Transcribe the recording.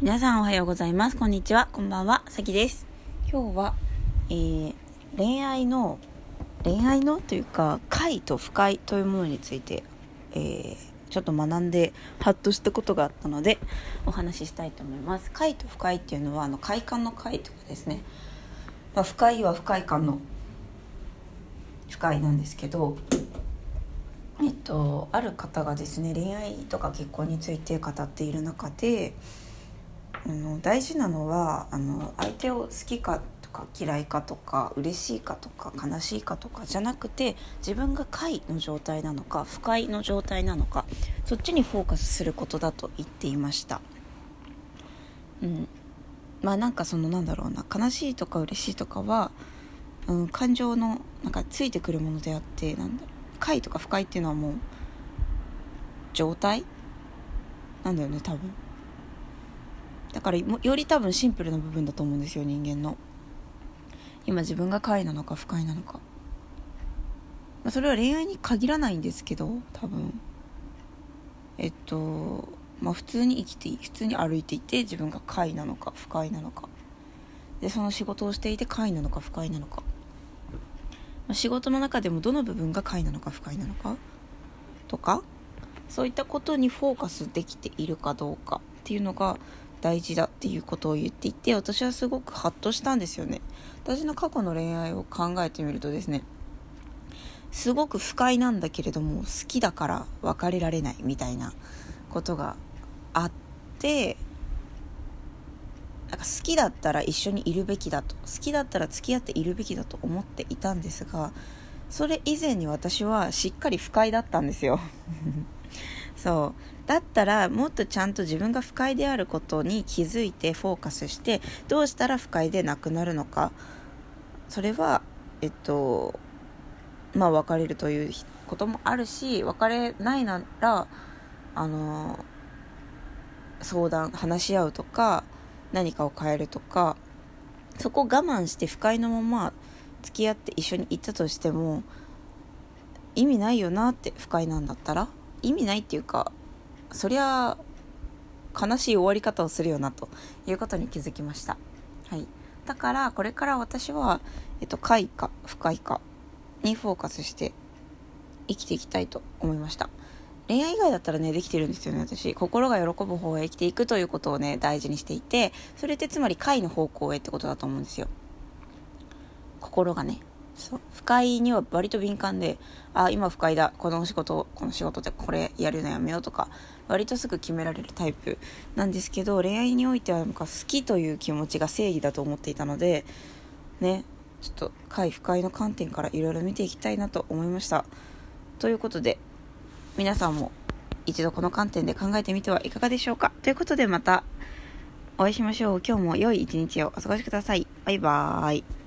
皆さんおはようございます。こんにちは。こんばんは。さきです。今日は、えー、恋愛の、恋愛のというか、快と不快というものについて、えー、ちょっと学んで、ハッとしたことがあったので、お話ししたいと思います。快と不快っていうのは、あの、快感の快とかですね。まあ、不快は不快感の不快なんですけど、えっと、ある方がですね恋愛とか結婚について語っている中であの大事なのはあの相手を好きかとか嫌いかとか嬉しいかとか悲しいかとかじゃなくて自分が快の状態なのか不快の状態なのかそっちにフォーカスすることだと言っていました。うんまあなんかそのなんだろうな悲しいとか嬉しいとかは、うん、感情のなんかついてくるものであってなんだろう快とか不快っていうのはもう状態なんだよね多分だからより多分シンプルな部分だと思うんですよ人間の。今自分が快なのか不快なのか、まあ、それは恋愛に限らないんですけど多分。えっとまあ普通に生きて普通に歩いていて自分が快なのか不快なのか。でその仕事をしていて快なのか不快なのか。まあ仕事の中でもどの部分が快なのか不快なのかとかそういったことにフォーカスできているかどうかっていうのが大事だっていうことを言っていて私はすごくハッとしたんですよね。私の過去の恋愛を考えてみるとですねすごく不快なんだけれども好きだから別れられないみたいなことがあってなんか好きだったら一緒にいるべきだと好きだったら付き合っているべきだと思っていたんですがそれ以前に私はしっかり不快だったんですよ。そう。だったらもっとちゃんと自分が不快であることに気づいてフォーカスしてどうしたら不快でなくなるのか。それはえっとまあ別れるということもあるし別れないならあの相談話し合うとか何かを変えるとかそこ我慢して不快のまま付き合って一緒に行ったとしても意味ないよなって不快なんだったら意味ないっていうかそりゃ悲しい終わり方をするよなということに気づきました、はい、だからこれから私は、えっと、快か不快かにフォーカスして生きていきたいと思いました恋愛以外だったらね、できてるんですよね、私。心が喜ぶ方へ生きていくということをね、大事にしていて、それってつまり快の方向へってことだと思うんですよ。心がね。そう。不快には割と敏感で、あ、今不快だ。この仕事、この仕事でこれやるのやめようとか、割とすぐ決められるタイプなんですけど、恋愛においてはなんか好きという気持ちが正義だと思っていたので、ね、ちょっと快不快の観点からいろいろ見ていきたいなと思いました。ということで、皆さんも一度この観点で考えてみてはいかがでしょうかということでまたお会いしましょう。今日も良い一日をお過ごしください。バイバーイ。